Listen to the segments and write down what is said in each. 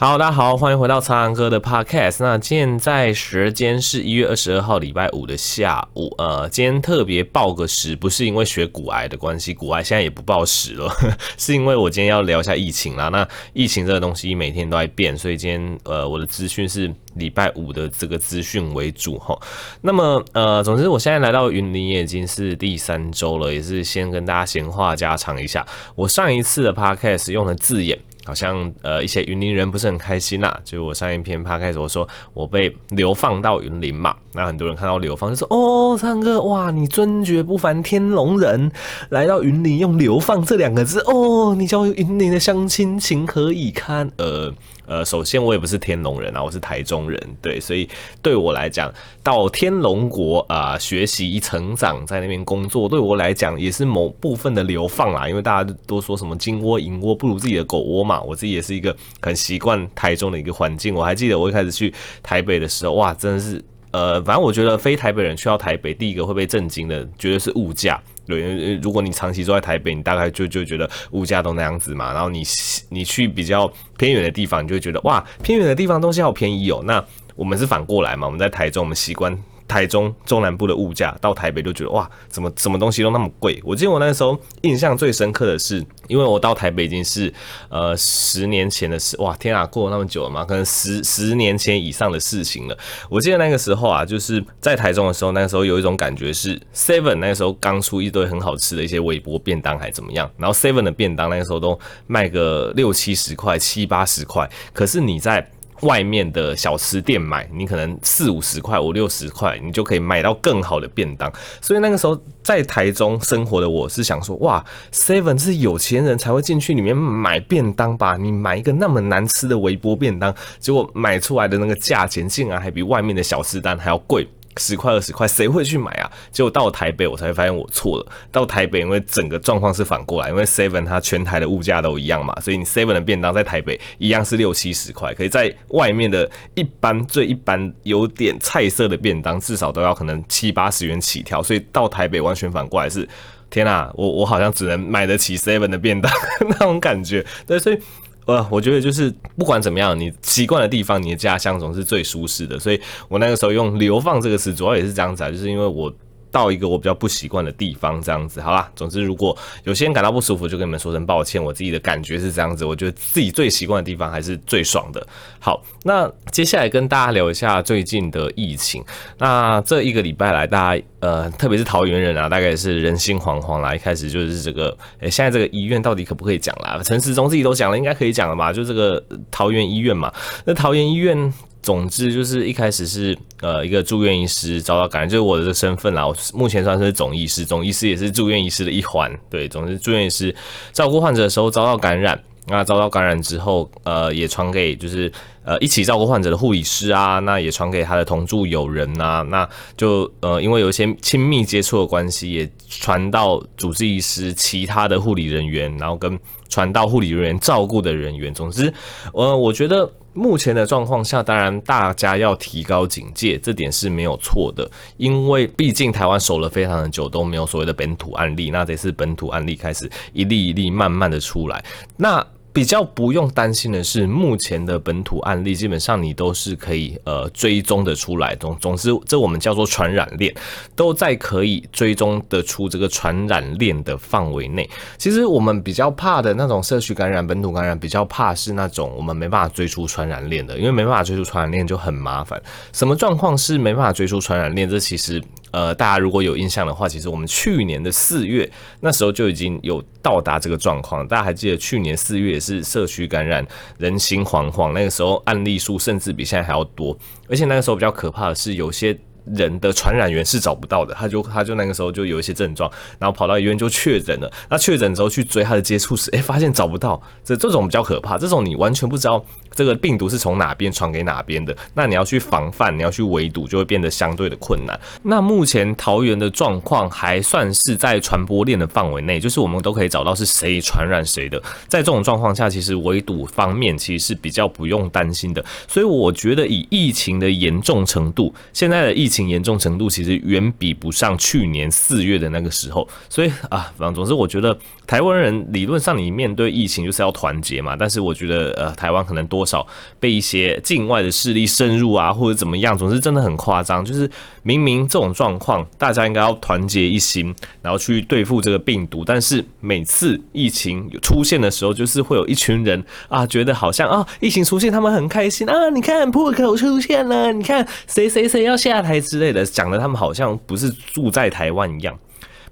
好，大家好，欢迎回到苍蓝鸽的 Podcast。那现在时间是一月二十二号礼拜五的下午。呃，今天特别报个时，不是因为学骨癌的关系，骨癌现在也不报时了，是因为我今天要聊一下疫情啦。那疫情这个东西每天都在变，所以今天呃我的资讯是礼拜五的这个资讯为主哈。那么呃，总之我现在来到云林也已经是第三周了，也是先跟大家闲话家常一下。我上一次的 Podcast 用的字眼。好像呃一些云林人不是很开心啦、就我上一篇 p 开始我说我被流放到云林嘛，那很多人看到流放就说哦，唱歌哇，你尊爵不凡天龙人来到云林用流放这两个字哦，你叫云林的乡亲情何以堪？呃呃，首先我也不是天龙人啊，我是台中人，对，所以对我来讲到天龙国啊、学习成长，在那边工作，对我来讲也是某部分的流放啦，因为大家都说什么金窝银窝不如自己的狗窝嘛。我自己也是一个很习惯台中的一个环境。我还记得我一开始去台北的时候，哇，真的是，呃，反正我觉得非台北人去到台北，第一个会被震惊的，绝对是物价。对，如果你长期住在台北，你大概就就觉得物价都那样子嘛。然后你你去比较偏远的地方，你就会觉得哇，偏远的地方东西好便宜哦。那我们是反过来嘛？我们在台中，我们习惯。台中中南部的物价到台北就觉得哇，怎么什么东西都那么贵？我记得我那时候印象最深刻的是，因为我到台北已经是呃十年前的事，哇天啊，过了那么久了嘛，可能十十年前以上的事情了。我记得那个时候啊，就是在台中的时候，那个时候有一种感觉是 Seven 那个时候刚出一堆很好吃的一些微波便当还怎么样，然后 Seven 的便当那个时候都卖个六七十块、七八十块，可是你在外面的小吃店买，你可能四五十块、五六十块，你就可以买到更好的便当。所以那个时候在台中生活的我是想说，哇，Seven 是有钱人才会进去里面买便当吧？你买一个那么难吃的微波便当，结果买出来的那个价钱竟然还比外面的小吃单还要贵。十块二十块，谁会去买啊？结果到台北，我才发现我错了。到台北，因为整个状况是反过来，因为 Seven 它全台的物价都一样嘛，所以你 Seven 的便当在台北一样是六七十块，可以在外面的一般最一般有点菜色的便当，至少都要可能七八十元起跳。所以到台北完全反过来是，天啊，我我好像只能买得起 Seven 的便当 那种感觉。对，所以。呃，我觉得就是不管怎么样，你习惯的地方，你的家乡总是最舒适的。所以我那个时候用“流放”这个词，主要也是这样子啊，就是因为我。到一个我比较不习惯的地方，这样子，好啦。总之，如果有些人感到不舒服，就跟你们说声抱歉。我自己的感觉是这样子，我觉得自己最习惯的地方还是最爽的。好，那接下来跟大家聊一下最近的疫情。那这一个礼拜来，大家呃，特别是桃园人啊，大概是人心惶惶啦。一开始就是这个，诶，现在这个医院到底可不可以讲啦？陈时中自己都讲了，应该可以讲了吧？就这个桃园医院嘛，那桃园医院。总之就是一开始是呃一个住院医师遭到感染，就是我的身份啦。我目前算是总医师，总医师也是住院医师的一环。对，总之住院医师照顾患者的时候遭到感染，那遭到感染之后，呃也传给就是呃一起照顾患者的护理师啊，那也传给他的同住友人呐，那就呃因为有一些亲密接触的关系，也传到主治医师其他的护理人员，然后跟传到护理人员照顾的人员。总之，呃我觉得。目前的状况下，当然大家要提高警戒，这点是没有错的，因为毕竟台湾守了非常的久，都没有所谓的本土案例，那这次本土案例开始一例一例慢慢的出来，那。比较不用担心的是，目前的本土案例基本上你都是可以呃追踪的出来，总总之这我们叫做传染链，都在可以追踪得出这个传染链的范围内。其实我们比较怕的那种社区感染、本土感染，比较怕是那种我们没办法追出传染链的，因为没办法追出传染链就很麻烦。什么状况是没办法追出传染链？这其实。呃，大家如果有印象的话，其实我们去年的四月那时候就已经有到达这个状况。大家还记得去年四月也是社区感染，人心惶惶，那个时候案例数甚至比现在还要多，而且那个时候比较可怕的是有些。人的传染源是找不到的，他就他就那个时候就有一些症状，然后跑到医院就确诊了。那确诊之后去追他的接触史，诶，发现找不到，这这种比较可怕。这种你完全不知道这个病毒是从哪边传给哪边的，那你要去防范，你要去围堵，就会变得相对的困难。那目前桃园的状况还算是在传播链的范围内，就是我们都可以找到是谁传染谁的。在这种状况下，其实围堵方面其实是比较不用担心的。所以我觉得以疫情的严重程度，现在的疫情严重程度其实远比不上去年四月的那个时候。所以啊，反正总之我觉得台湾人理论上你面对疫情就是要团结嘛，但是我觉得呃，台湾可能多少被一些境外的势力深入啊，或者怎么样，总之真的很夸张。就是明明这种状况，大家应该要团结一心，然后去对付这个病毒，但是每次疫情出现的时候，就是会有一群人啊，觉得好像啊，疫情出现他们很开心啊，你看破口出现了，你看谁谁谁要下台之类的，讲的他们好像不是住在台湾一样。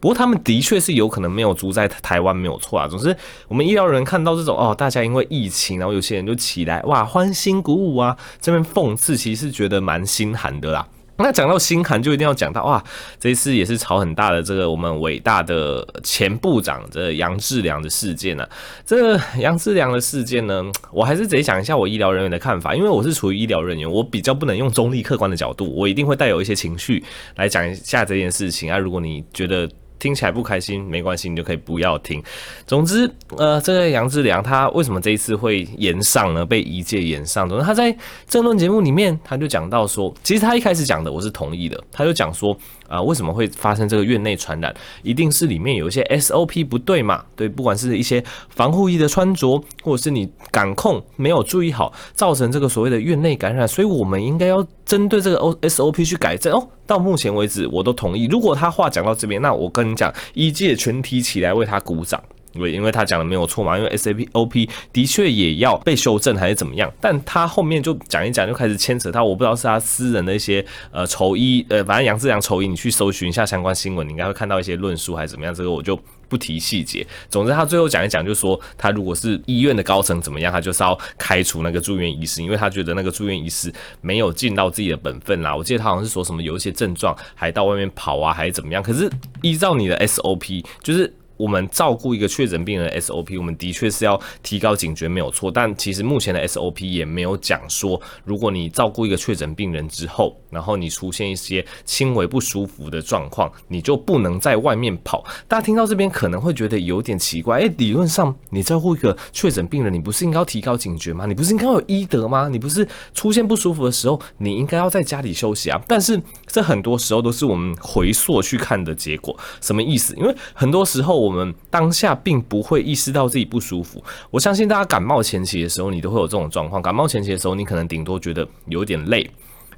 不过他们的确是有可能没有住在台湾，没有错啊。总之，我们医疗人看到这种哦，大家因为疫情，然后有些人就起来哇，欢欣鼓舞啊，这边讽刺，其实是觉得蛮心寒的啦。那讲到心寒，就一定要讲到哇，这一次也是吵很大的这个我们伟大的前部长这杨志良的事件呢、这杨志良的事件呢，我还是得讲一下我医疗人员的看法，因为我是处于医疗人员，我比较不能用中立客观的角度，我一定会带有一些情绪来讲一下这件事情啊。如果你觉得，听起来不开心没关系，你就可以不要听。总之，呃，这个杨志良他为什么这一次会延上呢？被一届延上，总之他在政论节目里面他就讲到说，其实他一开始讲的我是同意的，他就讲说，啊、为什么会发生这个院内传染？一定是里面有一些 SOP 不对嘛？对，不管是一些防护衣的穿着，或者是你感控没有注意好，造成这个所谓的院内感染，所以我们应该要针对这个 O SOP 去改正哦。到目前为止，我都同意。如果他话讲到这边，那我跟你讲，医界全体起来为他鼓掌。对，因为他讲的没有错嘛，因为 S A P O P 的确也要被修正还是怎么样，但他后面就讲一讲，就开始牵扯到，我不知道是他私人的一些呃仇医，呃，反正杨志良仇医，你去搜寻一下相关新闻，你应该会看到一些论述还是怎么样，这个我就不提细节。总之，他最后讲一讲，就说他如果是医院的高层怎么样，他就是要开除那个住院医师，因为他觉得那个住院医师没有尽到自己的本分啦。我记得他好像是说什么有一些症状还到外面跑啊，还是怎么样。可是依照你的 SOP，就是。我们照顾一个确诊病人 SOP，我们的确是要提高警觉，没有错。但其实目前的 SOP 也没有讲说，如果你照顾一个确诊病人之后，然后你出现一些轻微不舒服的状况，你就不能在外面跑。大家听到这边可能会觉得有点奇怪，诶，理论上你照顾一个确诊病人，你不是应该要提高警觉吗？你不是应该有医德吗？你不是出现不舒服的时候，你应该要在家里休息啊？但是这很多时候都是我们回溯去看的结果，什么意思？因为很多时候我我们当下并不会意识到自己不舒服。我相信大家感冒前期的时候，你都会有这种状况。感冒前期的时候，你可能顶多觉得有点累，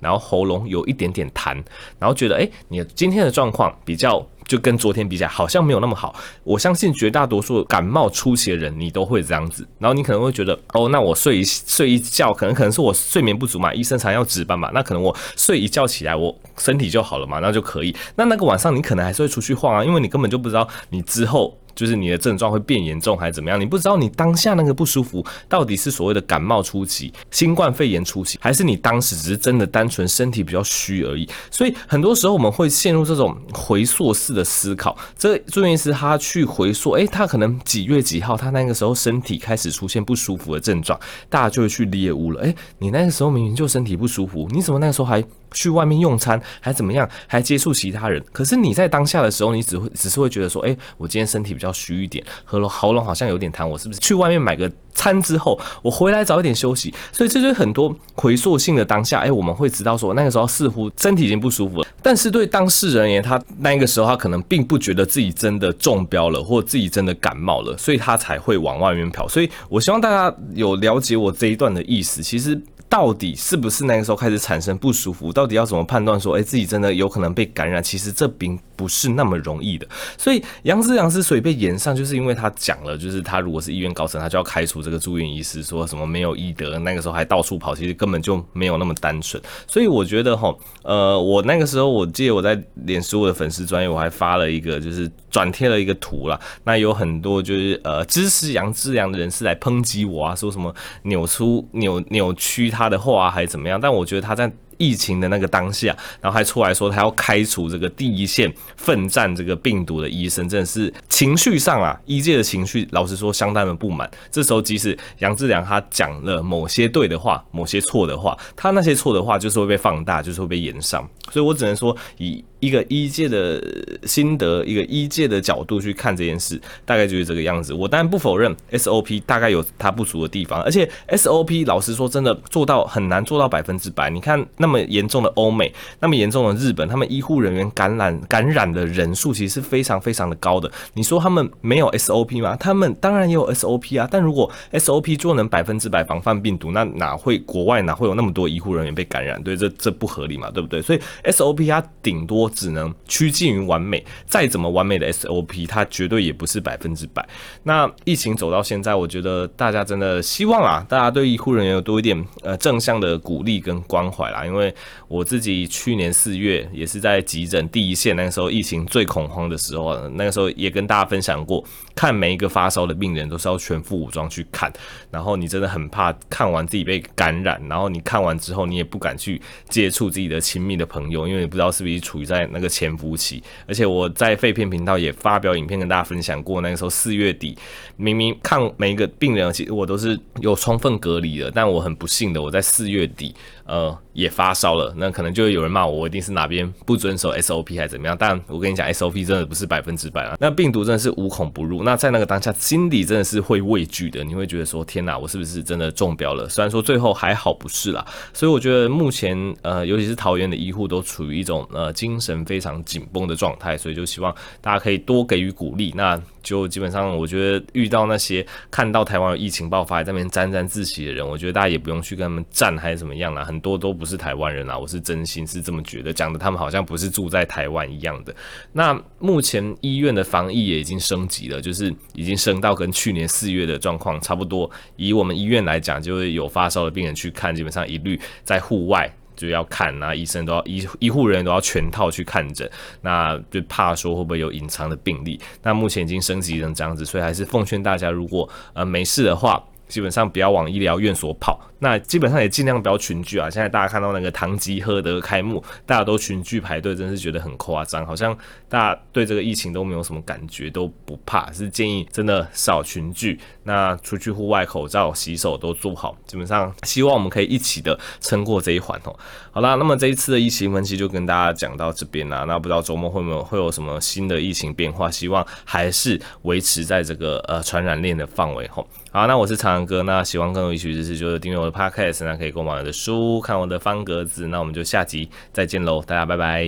然后喉咙有一点点痰，然后觉得诶，你今天的状况比较就跟昨天比起来好像没有那么好。我相信绝大多数感冒初期的人，你都会这样子。然后你可能会觉得哦，那我睡一睡一觉，可能可能是我睡眠不足嘛，医生常要值班嘛，那可能我睡一觉起来，我身体就好了嘛，那就可以。那那个晚上你可能还是会出去晃啊，因为你根本就不知道你之后。就是你的症状会变严重还是怎么样？你不知道你当下那个不舒服到底是所谓的感冒初期、新冠肺炎初期，还是你当时只是真的单纯身体比较虚而已。所以很多时候我们会陷入这种回溯式的思考。这住院医师他去回溯，诶，他可能几月几号，他那个时候身体开始出现不舒服的症状，大家就会去猎物了。诶，你那个时候明明就身体不舒服，你怎么那个时候还？去外面用餐还怎么样？还接触其他人？可是你在当下的时候，你只会只是会觉得说，哎，我今天身体比较虚一点，喉咙喉咙好像有点痰，我是不是去外面买个餐之后，我回来早一点休息？所以这就很多回溯性的当下，哎，我们会知道说，那个时候似乎身体已经不舒服了，但是对当事人而言，他那个时候他可能并不觉得自己真的中标了，或自己真的感冒了，所以他才会往外面跑。所以我希望大家有了解我这一段的意思，其实。到底是不是那个时候开始产生不舒服？到底要怎么判断说，诶，自己真的有可能被感染？其实这并不是那么容易的。所以杨志良之所以被延上，就是因为他讲了，就是他如果是医院高层，他就要开除这个住院医师，说什么没有医德，那个时候还到处跑，其实根本就没有那么单纯。所以我觉得哈，呃，我那个时候我记得我在脸书的粉丝专页，我还发了一个，就是转贴了一个图啦。那有很多就是呃支持杨志良的人士来抨击我啊，说什么扭出扭扭曲。他的话还怎么样？但我觉得他在疫情的那个当下，然后还出来说他要开除这个第一线奋战这个病毒的医生，真的是情绪上啊，医界的情绪，老实说相当的不满。这时候即使杨志良他讲了某些对的话，某些错的话，他那些错的话就是会被放大，就是会被延上。所以我只能说以。一个医界的心得，一个医界的角度去看这件事，大概就是这个样子。我当然不否认 SOP 大概有它不足的地方，而且 SOP 老实说真的做到很难做到百分之百。你看那么严重的欧美，那么严重的日本，他们医护人员感染感染的人数其实是非常非常的高的。你说他们没有 SOP 吗？他们当然也有 SOP 啊。但如果 SOP 做能百分之百防范病毒，那哪会国外哪会有那么多医护人员被感染？对，这这不合理嘛，对不对？所以 SOP 它顶多只能趋近于完美，再怎么完美的 SOP，它绝对也不是百分之百。那疫情走到现在，我觉得大家真的希望啊，大家对医护人员有多一点呃正向的鼓励跟关怀啦。因为我自己去年四月也是在急诊第一线，那个时候疫情最恐慌的时候，那个时候也跟大家分享过，看每一个发烧的病人都是要全副武装去看，然后你真的很怕看完自己被感染，然后你看完之后你也不敢去接触自己的亲密的朋友，因为你不知道是不是处于在在那个潜伏期。而且我在废片频道也发表影片跟大家分享过，那个时候四月底明明看每一个病人，其实我都是有充分隔离的，但我很不幸的我在四月底呃也发烧了，那可能就会有人骂我，我一定是哪边不遵守 SOP 还是怎么样？但我跟你讲，SOP 真的不是百分之百啊，那病毒真的是无孔不入。那在那个当下，心里真的是会畏惧的，你会觉得说天哪，我是不是真的中标了？虽然说最后还好不是啦，所以我觉得目前呃，尤其是桃园的医护都处于一种呃精神非常紧绷的状态，所以就希望大家可以多给予鼓励。那就基本上，我觉得遇到那些看到台湾有疫情爆发在那边沾沾自喜的人，我觉得大家也不用去跟他们战还是怎么样啦，很多都不是台湾人啦，我是真心是这么觉得，讲的他们好像不是住在台湾一样的。那目前医院的防疫也已经升级了，就是已经升到跟去年四月的状况差不多。以我们医院来讲，就会有发烧的病人去看，基本上一律在户外。就要看，啊医生都要医医护人员都要全套去看诊，那就怕说会不会有隐藏的病例。那目前已经升级成这样子，所以还是奉劝大家，如果呃没事的话，基本上不要往医疗院所跑。那基本上也尽量不要群聚啊！现在大家看到那个唐吉诃德开幕，大家都群聚排队，真是觉得很夸张，好像大家对这个疫情都没有什么感觉，都不怕。是建议真的少群聚，那出去户外口罩、洗手都做好。基本上希望我们可以一起的撑过这一环哦。好啦，那么这一次的疫情分析就跟大家讲到这边啦。那不知道周末会不会会有什么新的疫情变化？希望还是维持在这个呃传染链的范围吼。好，那我是长哥，那喜欢更多医学知识，就是订阅我的 Podcast，那可以购买我的书，看我的方格子。那我们就下集再见喽，大家拜拜。